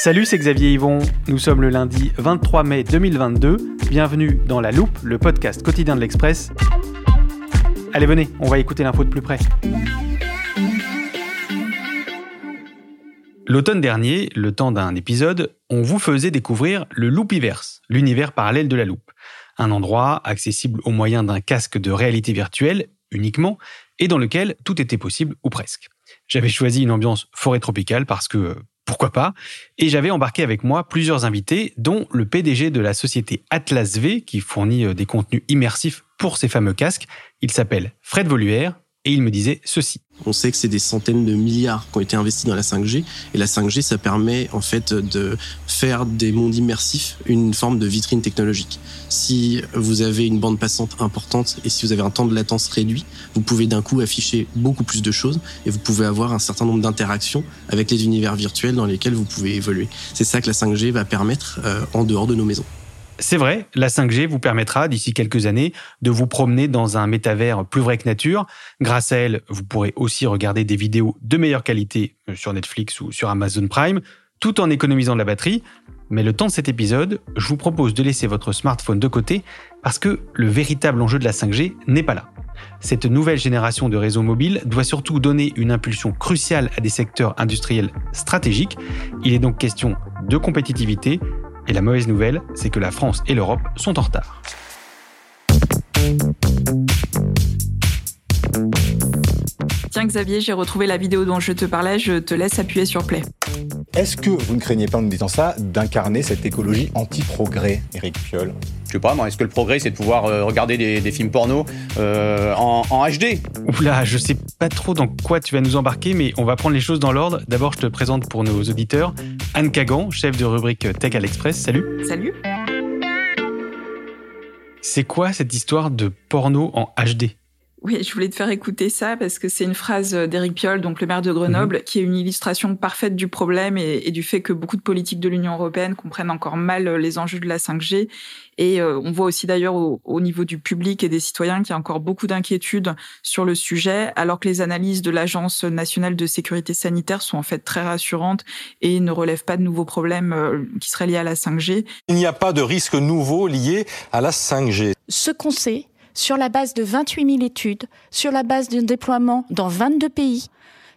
Salut, c'est Xavier Yvon. Nous sommes le lundi 23 mai 2022. Bienvenue dans La Loupe, le podcast quotidien de l'Express. Allez, venez, on va écouter l'info de plus près. L'automne dernier, le temps d'un épisode, on vous faisait découvrir le Loupiverse, l'univers parallèle de la loupe. Un endroit accessible au moyen d'un casque de réalité virtuelle uniquement et dans lequel tout était possible ou presque. J'avais choisi une ambiance forêt tropicale parce que pourquoi pas Et j'avais embarqué avec moi plusieurs invités, dont le PDG de la société Atlas V, qui fournit euh, des contenus immersifs pour ces fameux casques. Il s'appelle Fred Voluère et il me disait ceci. On sait que c'est des centaines de milliards qui ont été investis dans la 5G et la 5G ça permet en fait de faire des mondes immersifs une forme de vitrine technologique. Si vous avez une bande passante importante et si vous avez un temps de latence réduit, vous pouvez d'un coup afficher beaucoup plus de choses et vous pouvez avoir un certain nombre d'interactions avec les univers virtuels dans lesquels vous pouvez évoluer. C'est ça que la 5G va permettre euh, en dehors de nos maisons. C'est vrai, la 5G vous permettra d'ici quelques années de vous promener dans un métavers plus vrai que nature. Grâce à elle, vous pourrez aussi regarder des vidéos de meilleure qualité euh, sur Netflix ou sur Amazon Prime, tout en économisant de la batterie. Mais le temps de cet épisode, je vous propose de laisser votre smartphone de côté parce que le véritable enjeu de la 5G n'est pas là. Cette nouvelle génération de réseaux mobiles doit surtout donner une impulsion cruciale à des secteurs industriels stratégiques. Il est donc question de compétitivité et la mauvaise nouvelle, c'est que la France et l'Europe sont en retard. Tiens Xavier, j'ai retrouvé la vidéo dont je te parlais, je te laisse appuyer sur play. Est-ce que vous ne craignez pas en nous disant ça d'incarner cette écologie anti-progrès, Eric Piolle? Je sais pas, moi, est-ce que le progrès, c'est de pouvoir euh, regarder des, des films porno euh, en, en HD Oula, je sais pas trop dans quoi tu vas nous embarquer, mais on va prendre les choses dans l'ordre. D'abord, je te présente pour nos auditeurs Anne Kagan, chef de rubrique Tech à l'Express. Salut. Salut C'est quoi cette histoire de porno en HD Oui, je voulais te faire écouter ça parce que c'est une phrase d'Éric Piolle, donc le maire de Grenoble, qui est une illustration parfaite du problème et, et du fait que beaucoup de politiques de l'Union européenne comprennent encore mal les enjeux de la 5G. Et euh, on voit aussi d'ailleurs au, au niveau du public et des citoyens qu'il y a encore beaucoup d'inquiétudes sur le sujet, alors que les analyses de l'Agence nationale de sécurité sanitaire sont en fait très rassurantes et ne relèvent pas de nouveaux problèmes euh, qui seraient liés à la 5G. Il n'y a pas de risque nouveau lié à la 5G. Ce qu'on sait, sur la base de 28 000 études, sur la base d'un déploiement dans 22 pays,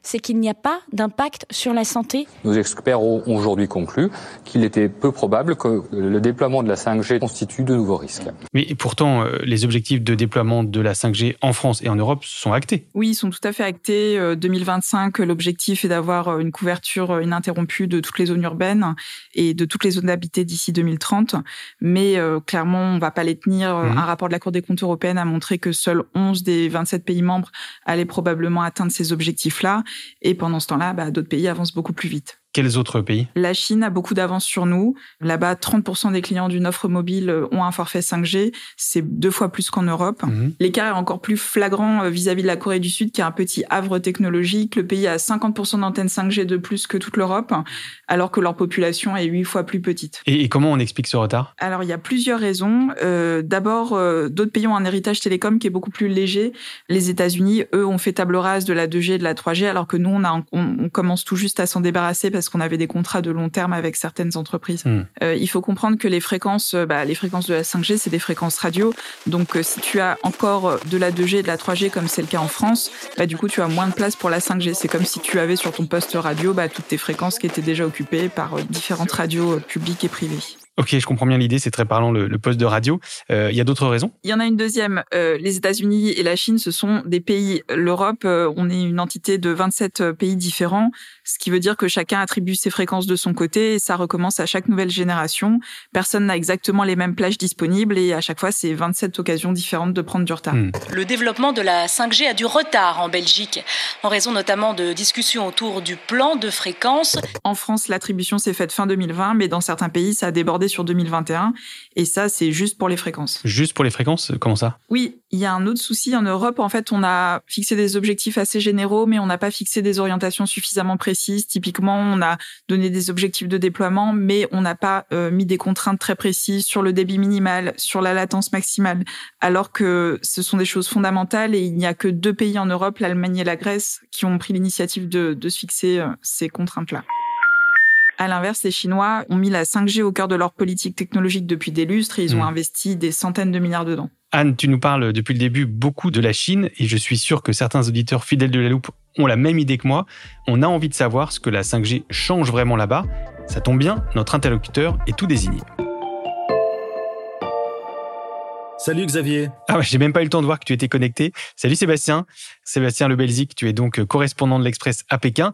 c'est qu'il n'y a pas d'impact sur la santé. Nos experts ont aujourd'hui conclu qu'il était peu probable que le déploiement de la 5G constitue de nouveaux risques. Mais pourtant, euh, les objectifs de déploiement de la 5G en France et en Europe sont actés. Oui, ils sont tout à fait actés. Euh, 2025, l'objectif est d'avoir euh, une couverture euh, ininterrompue de toutes les zones urbaines et de toutes les zones habitées d'ici 2030. Mais euh, clairement, on va pas les tenir. Mhm. Un rapport de la Cour des comptes européenne a montré que seuls 11 des 27 pays membres allaient probablement atteindre ces objectifs-là. Et pendant ce temps-là, bah, d'autres pays avancent beaucoup plus vite. Quels autres pays? La Chine a beaucoup d'avance sur nous. Là-bas, 30% des clients d'une offre mobile ont un forfait 5G. C'est deux fois plus qu'en Europe. Mhm. L'écart est encore plus flagrant euh, vis-à-vis de la Corée du Sud, qui est un petit havre technologique. Le pays a 50% d'antennes 5G de plus que toute l'Europe, alors que leur population est huit fois plus petite. et, et comment on explique ce retard? Alors, il y a plusieurs raisons. Euh, D'abord, euh, d'autres pays ont un héritage télécom qui est beaucoup plus léger. Les États-Unis, eux, ont fait table rase de la 2G et de la 3G, alors que nous, on, a, on, on commence tout juste à s'en débarrasser parce parce qu'on avait des contrats de long terme avec certaines entreprises. Hmm. Euh, il faut comprendre que les fréquences, euh, bah, les fréquences de la 5G, c'est des fréquences radio. Donc, euh, si tu as encore de la 2G et de la 3G, comme c'est le cas en France, bah, du coup, tu as moins de place pour la 5G. C'est comme si tu avais sur ton poste radio bah, toutes tes fréquences qui étaient déjà occupées par différentes radios publiques et privées. Ok, je comprends bien l'idée, c'est très parlant le, le poste de radio. Euh, Il y a d'autres raisons? Il y en a une deuxième. Euh, les États-Unis et la Chine, ce sont des pays. L'Europe, euh, on est une entité de 27 pays différents, ce qui veut dire que chacun attribue ses fréquences de son côté et ça recommence à chaque nouvelle génération. Personne n'a exactement les mêmes plages disponibles et à chaque fois, c'est 27 occasions différentes de prendre du retard. Hmm. Le développement de la 5G a du retard en Belgique, en raison notamment de discussions autour du plan de fréquence. En France, l'attribution s'est faite fin 2020, mais dans certains pays, ça a débordé sur 2021. Et ça, c'est juste pour les fréquences. Juste pour les fréquences Comment ça? Oui, il y a un autre souci en Europe. En fait, on a fixé des objectifs assez généraux, mais on n'a pas fixé des orientations suffisamment précises. Typiquement, on a donné des objectifs de déploiement, mais on n'a pas euh, mis des contraintes très précises sur le débit minimal, sur la latence maximale, alors que ce sont des choses fondamentales et il n'y a que deux pays en Europe, l'Allemagne et la Grèce, qui ont pris l'initiative de, de se fixer euh, ces contraintes-là. À l'inverse, les Chinois ont mis la 5G au cœur de leur politique technologique depuis des lustres et ils ont Mm. investi des centaines de milliards dedans. Anne, tu nous parles depuis le début beaucoup de la Chine et je suis sûr que certains auditeurs fidèles de la loupe ont la même idée que moi. On a envie de savoir ce que la 5G change vraiment là-bas. Ça tombe bien, notre interlocuteur est tout désigné. Salut Xavier. Ah ouais, j'ai même pas eu le temps de voir que tu étais connecté. Salut Sébastien. Sébastien Le Belzic, tu es donc correspondant de l'Express à Pékin.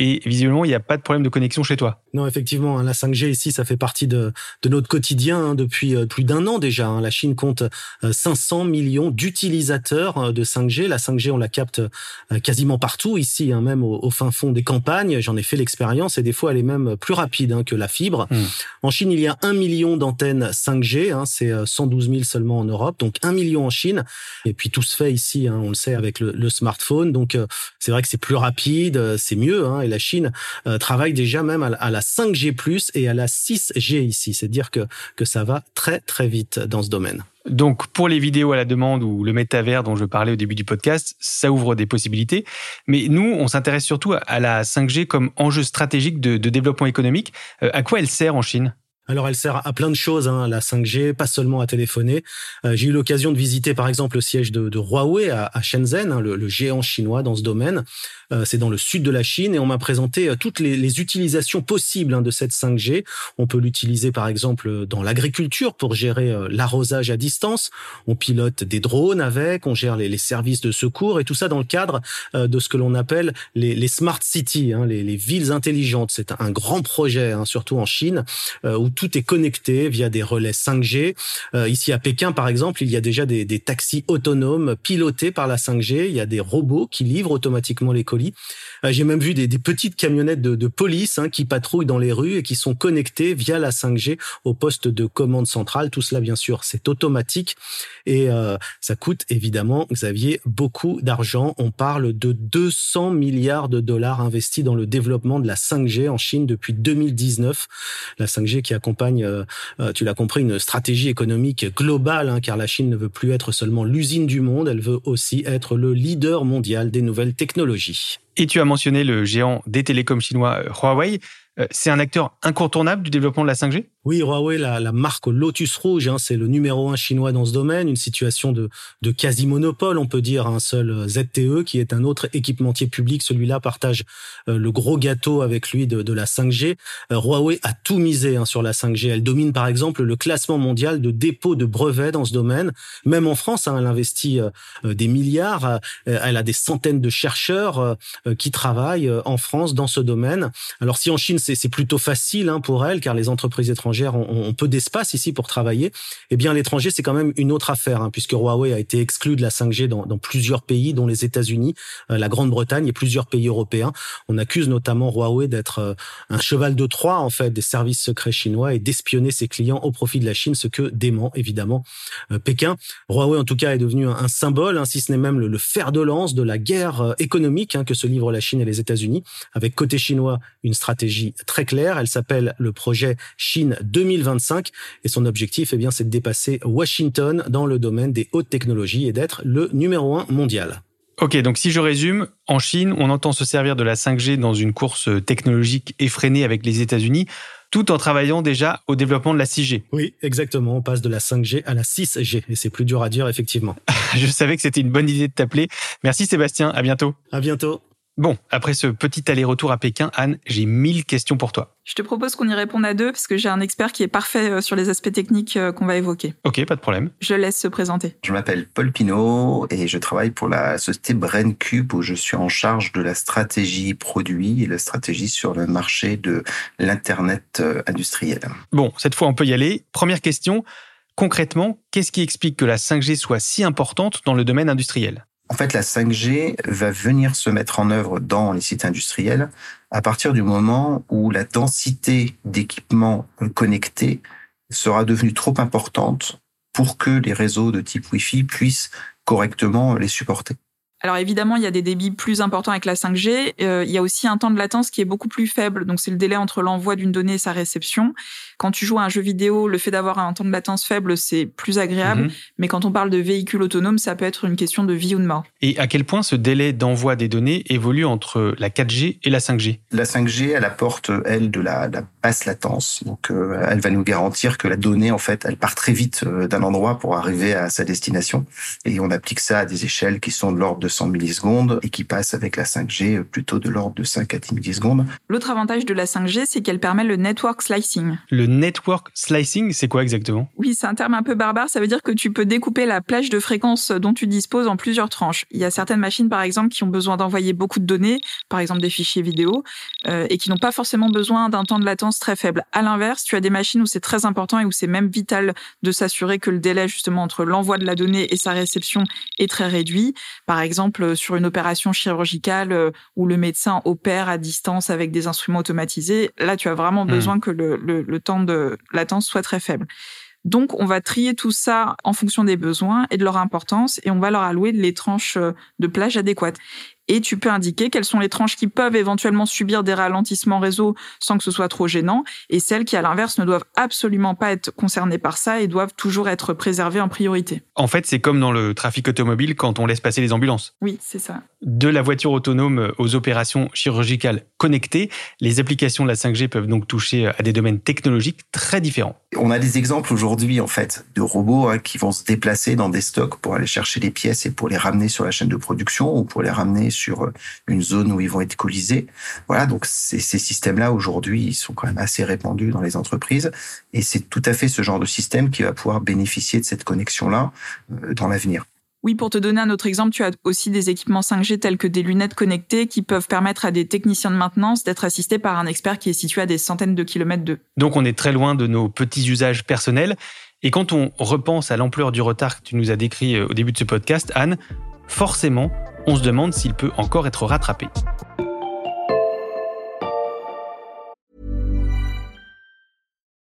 Et visiblement, il n'y a pas de problème de connexion chez toi. Non, effectivement, hein, la 5G ici, ça fait partie de, de notre quotidien hein, depuis euh, plus d'un an déjà. hein. La Chine compte euh, 500 millions d'utilisateurs euh, de 5G. La 5G, on la capte euh, quasiment partout ici, hein, même au, au fin fond des campagnes. J'en ai fait l'expérience et des fois, elle est même plus rapide hein, que la fibre. Hmm. En Chine, il y a un million d'antennes 5G. hein, c'est euh, 112 000 seulement en Europe, donc un million en Chine. Et puis tout se fait ici, hein, on le sait, avec le, le smartphone. Donc euh, c'est vrai que c'est plus rapide, euh, c'est mieux. hein, et la Chine euh, travaille déjà même à à la 5G+ et à la 6G ici. C'est dire que que ça va très très vite dans ce domaine. Donc, pour les vidéos à la demande ou le métavers dont je parlais au début du podcast, ça ouvre des possibilités. Mais nous, on s'intéresse surtout à la 5G comme enjeu stratégique de, de développement économique. Euh, à quoi elle sert en Chine? Alors elle sert à plein de choses, hein, la 5G, pas seulement à téléphoner. Euh, J'ai eu l'occasion de visiter par exemple le siège de, de Huawei à, à Shenzhen, hein, le, le géant chinois dans ce domaine. Euh, C'est dans le sud de la Chine et on m'a présenté euh, toutes les, les utilisations possibles hein, de cette 5G. On peut l'utiliser par exemple dans l'agriculture pour gérer euh, l'arrosage à distance. On pilote des drones avec, on gère les, les services de secours et tout ça dans le cadre euh, de ce que l'on appelle les, les smart cities, hein, les, les villes intelligentes. C'est un, grand projet, hein, surtout en Chine, euh, où tout est connecté via des relais 5G. Euh, ici à Pékin, par exemple, il y a déjà des, des taxis autonomes pilotés par la 5G. Il y a des robots qui livrent automatiquement les colis. Euh, J'ai même vu des, des petites camionnettes de, de police hein, qui patrouillent dans les rues et qui sont connectées via la 5G au poste de commande centrale. Tout cela, bien sûr, c'est automatique et euh, ça coûte évidemment, Xavier, beaucoup d'argent. On parle de 200 milliards de dollars investis dans le développement de la 5G en Chine depuis 2019. La 5G qui accompagne, euh, euh, tu l'as compris, une stratégie économique globale, hein, car la Chine ne veut plus être seulement l'usine du monde, elle veut aussi être le leader mondial des nouvelles technologies. Et tu as mentionné le géant des télécoms chinois euh, Huawei. Euh, C'est un acteur incontournable du développement de la 5G Oui, Huawei, la, la marque Lotus Rouge, hein, c'est le numéro un chinois dans ce domaine, une situation de, de quasi-monopole, on peut dire, un seul euh, ZTE qui est un autre équipementier public. Celui-là partage euh, le gros gâteau avec lui de, de la 5G. Euh, Huawei a tout misé hein, sur la 5G. Elle domine par exemple le classement mondial de dépôt de brevets dans ce domaine. Même en France, hein, elle investit euh, euh, des milliards. elle a des centaines de chercheurs qui travaillent en France dans ce domaine. Alors si en Chine c'est plutôt facile hein, pour elle, car les entreprises étrangères ont, ont peu d'espace ici pour travailler, eh bien l'étranger c'est quand même une autre affaire, hein, puisque Huawei a été exclu de la 5G dans, dans plusieurs pays, dont les États-Unis, euh, la Grande-Bretagne et plusieurs pays européens. On accuse notamment Huawei d'être euh, un cheval de Troie en fait des services secrets chinois et d'espionner ses clients au profit de la Chine, ce que dément évidemment euh, Pékin. Huawei en tout cas est devenu un, symbole, hein, si ce n'est même le, le fer de lance de la guerre euh, économique hein, que se livrent la Chine et les États-Unis, avec côté chinois une stratégie très claire. Elle s'appelle le projet Chine 2025 et son objectif, eh bien, c'est de dépasser Washington dans le domaine des hautes technologies et d'être le numéro un mondial. Ok, donc si je résume, en Chine, on entend se servir de la 5G dans une course technologique effrénée avec les États-Unis, tout en travaillant déjà au développement de la 6G. Oui, exactement. On passe de la 5G à la 6G, et c'est plus dur à dire, effectivement. je savais que c'était une bonne idée de t'appeler. Merci Sébastien, à bientôt. À bientôt. Bon, après ce petit aller-retour à Pékin, Anne, j'ai mille questions pour toi. Je te propose qu'on y réponde à deux, parce que j'ai un expert qui est parfait euh, sur les aspects techniques euh, qu'on va évoquer. Ok, pas de problème. Je laisse se présenter. Je m'appelle Paul Pinault et je travaille pour la société BrainCube où je suis en charge de la stratégie produit et la stratégie sur le marché de l'Internet euh, industriel. Bon, cette fois on peut y aller. Première question, concrètement, qu'est-ce qui explique que la 5G soit si importante dans le domaine industriel? En fait, la 5G va venir se mettre en œuvre dans les sites industriels à partir du moment où la densité d'équipements connectés sera devenue trop importante pour que les réseaux de type Wi-Fi puissent correctement les supporter. Alors évidemment, il y a des débits plus importants avec la 5G. Euh, il y a aussi un temps de latence qui est beaucoup plus faible. Donc c'est le délai entre l'envoi d'une donnée et sa réception. Quand tu joues à un jeu vidéo, le fait d'avoir un temps de latence faible, c'est plus agréable. Mhm. Mais quand on parle de véhicules autonomes, ça peut être une question de vie ou de mort. Et à quel point ce délai d'envoi des données évolue entre la 4G et la 5G La 5G, elle apporte, elle, de la, basse latence. Donc euh, elle va nous garantir que la donnée, en fait, elle part très vite euh, d'un endroit pour arriver à sa destination. Et on applique ça à des échelles qui sont de l'ordre de 100 millisecondes et qui passent avec la 5G plutôt de l'ordre de 5 à 10 millisecondes. L'autre avantage de la 5G, c'est qu'elle permet le network slicing. Le network slicing, c'est quoi exactement? Oui, c'est un terme un peu barbare. Ça veut dire que tu peux découper la plage de fréquences dont tu disposes en plusieurs tranches. Il y a certaines machines, par exemple, qui ont besoin d'envoyer beaucoup de données, par exemple des fichiers vidéo, euh, et qui n'ont pas forcément besoin d'un temps de latence très faible. À l'inverse, tu as des machines où c'est très important et où c'est même vital de s'assurer que le délai justement entre l'envoi de la donnée et sa réception est très réduit. Par exemple, sur une opération chirurgicale euh, où le médecin opère à distance avec des instruments automatisés, là, tu as vraiment hmm. besoin que le, le temps de latence soit très faible. Donc, on va trier tout ça en fonction des besoins et de leur importance et on va leur allouer les tranches euh, de plage adéquates et tu peux indiquer quelles sont les tranches qui peuvent éventuellement subir des ralentissements réseau sans que ce soit trop gênant et celles qui, à l'inverse, ne doivent absolument pas être concernées par ça et doivent toujours être préservées en priorité. En fait, c'est comme dans le trafic automobile quand on laisse passer les ambulances. Oui, c'est ça. De la voiture autonome aux opérations chirurgicales connectées, les applications de la 5G peuvent donc toucher à des domaines technologiques très différents. On a des exemples aujourd'hui, en fait, de robots hein, qui vont se déplacer dans des stocks pour aller chercher les pièces et pour les ramener sur la chaîne de production ou pour les ramener sur euh, une zone où ils vont être colisés. Voilà, donc ces, systèmes-là aujourd'hui, ils sont quand même assez répandus dans les entreprises et c'est tout à fait ce genre de système qui va pouvoir bénéficier de cette connexion-là euh, dans l'avenir. Oui, pour te donner un autre exemple, tu as aussi des équipements 5G tels que des lunettes connectées qui peuvent permettre à des techniciens de maintenance d'être assistés par un expert qui est situé à des centaines de kilomètres d'eux. Donc on est très loin de nos petits usages personnels. Et quand on repense à l'ampleur du retard que tu nous as décrit euh, au début de ce podcast, Anne, forcément, on se demande s'il peut encore être rattrapé.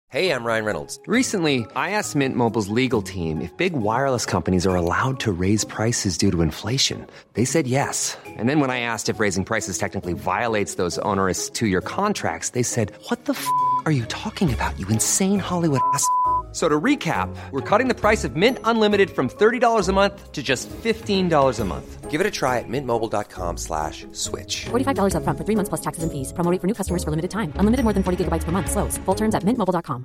Hey, I'm Ryan Reynolds. Recently, I asked Mint Mobile's legal team if big wireless companies are allowed to raise prices due to inflation. They said yes. And then when I asked if raising prices technically violates those onerous two-year contracts, they said, "What the f*** are you talking about? You insane Hollywood ass." So to recap, we're cutting the price of Mint Unlimited from $30 a month to just $15 a month. Give it a try at mintmobile.com slash switch. $45 up front for three months plus taxes and fees. Promo for new customers for limited time. Unlimited more than 40 gigabytes per month. Slows. Full terms at mintmobile.com.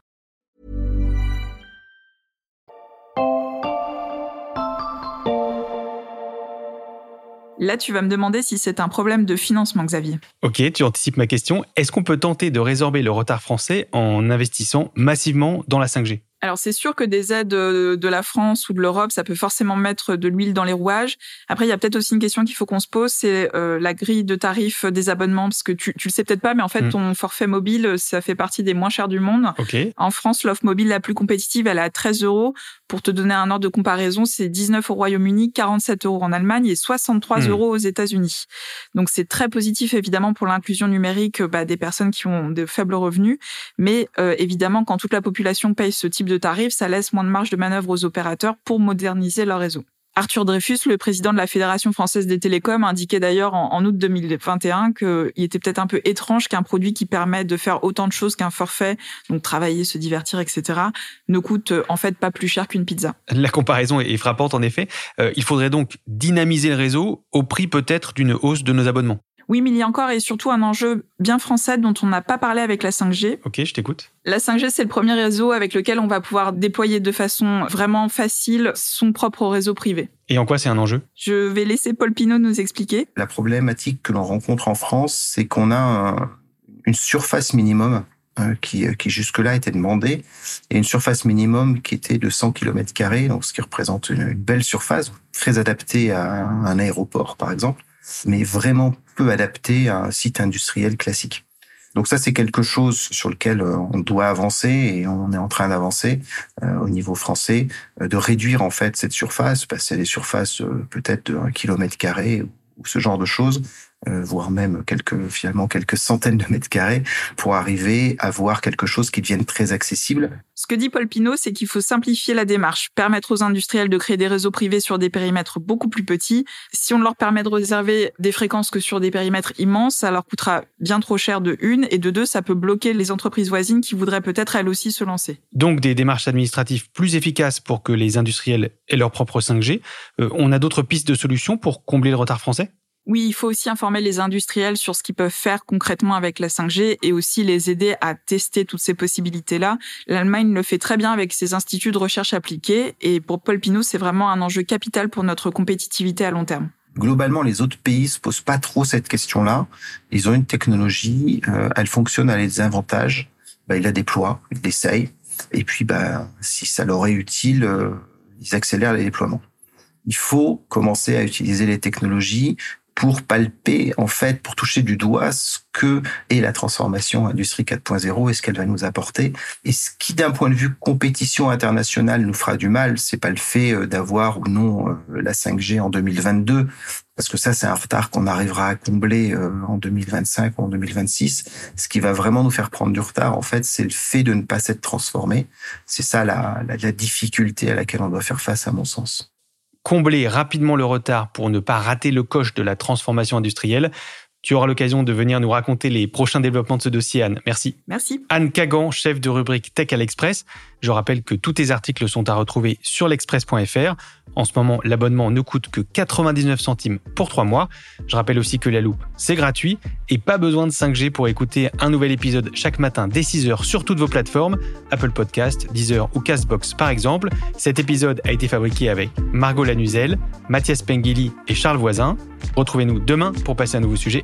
Là, tu vas me demander si c'est un problème de financement, Xavier. Ok, tu anticipes ma question. Est-ce qu'on peut tenter de résorber le retard français en investissant massivement dans la 5G alors c'est sûr que des aides euh, de la France ou de l'Europe, ça peut forcément mettre de l'huile dans les rouages. Après, il y a peut-être aussi une question qu'il faut qu'on se pose, c'est euh, la grille de tarifs des abonnements, parce que tu, tu le sais peut-être pas, mais en fait, hmm. ton forfait mobile, ça fait partie des moins chers du monde. En France, l'offre mobile la plus compétitive, elle est à 13 euros. Pour te donner un ordre de comparaison, c'est 19 au Royaume-Uni, 47 euros en Allemagne et 63 hmm. euros aux États-Unis. Donc c'est très positif évidemment pour l'inclusion numérique bah, des personnes qui ont de faibles revenus, mais euh, évidemment quand toute la population paye ce type de tarif, ça laisse moins de marge de manœuvre aux opérateurs pour moderniser leur réseau. Arthur Dreyfus, le président de la Fédération française des télécoms, indiquait d'ailleurs en, août 2021 qu'il était peut-être un peu étrange qu'un produit qui permet de faire autant de choses qu'un forfait, donc travailler, se divertir, etc., ne coûte en fait pas plus cher qu'une pizza. La comparaison est frappante en effet. Euh, il faudrait donc dynamiser le réseau au prix peut-être d'une hausse de nos abonnements. Oui, mais il y a encore et surtout un enjeu bien français dont on n'a pas parlé avec la 5G. Ok, je t'écoute. La 5G, c'est le premier réseau avec lequel on va pouvoir déployer de façon vraiment facile son propre réseau privé. Et en quoi c'est un enjeu? Je vais laisser Paul Pinot nous expliquer. La problématique que l'on rencontre en France, c'est qu'on a une surface minimum euh, qui, euh, qui jusque-là était demandée, et une surface minimum qui était de 100 km, donc ce qui représente une belle surface, très adaptée à un aéroport par exemple mais vraiment peu adapté à un site industriel classique. Donc ça, c'est quelque chose sur lequel euh, on doit avancer et on est en train d'avancer euh, au niveau français, euh, de réduire en fait cette surface, passer à des surfaces peut-être de 1 kilomètre carré ou ce genre de choses, euh, voire même quelques finalement quelques centaines de mètres carrés pour arriver à voir quelque chose qui devienne très accessible. Ce que dit Paul Pinot, c'est qu'il faut simplifier la démarche, permettre aux industriels de créer des réseaux privés sur des périmètres beaucoup plus petits. Si on leur permet de réserver des fréquences que sur des périmètres immenses, ça leur coûtera bien trop cher de une et de deux, ça peut bloquer les entreprises voisines qui voudraient peut-être elles aussi se lancer. Donc des démarches administratives plus efficaces pour que les industriels aient leur propre 5G. Euh, on a d'autres pistes de solutions pour combler le retard français? Oui, il faut aussi informer les industriels sur ce qu'ils peuvent faire concrètement avec la 5G et aussi les aider à tester toutes ces possibilités-là. L'Allemagne le fait très bien avec ses instituts de recherche appliquée et pour Paul Pinot, c'est vraiment un enjeu capital pour notre compétitivité à long terme. Globalement, les autres pays se posent pas trop cette question-là. Ils ont une technologie, euh, elle fonctionne, elle a des avantages. Bah, ils la déploient, ils l'essayent. Et puis, bah, si ça leur est utile, euh, ils accélèrent les déploiements. Il faut commencer à utiliser les technologies pour palper, en fait, pour toucher du doigt ce que est la transformation industrie 4.0 et ce qu'elle va nous apporter. Et ce qui, d'un point de vue compétition internationale, nous fera du mal, c'est pas le fait euh, d'avoir ou non euh, la 5G en 2022, parce que ça, c'est un retard qu'on arrivera à combler euh, en 2025 ou en 2026. Ce qui va vraiment nous faire prendre du retard, en fait, c'est le fait de ne pas s'être transformé. C'est ça la, la, la difficulté à laquelle on doit faire face, à mon sens combler rapidement le retard pour ne pas rater le coche de la transformation industrielle. Tu auras l'occasion de venir nous raconter les prochains développements de ce dossier, Anne. Merci. Merci. Anne Kagan, chef de rubrique Tech à l'Express. Je rappelle que tous tes articles sont à retrouver sur l'express.fr. En ce moment, l'abonnement ne coûte que 99 centimes pour trois mois. Je rappelle aussi que la loupe, c'est gratuit et pas besoin de 5G pour écouter un nouvel épisode chaque matin dès 6h sur toutes vos plateformes, Apple Podcast, Deezer ou Castbox par exemple. Cet épisode a été fabriqué avec Margot Lanuzel, Mathias Pengili et Charles Voisin. Retrouvez-nous demain pour passer un nouveau sujet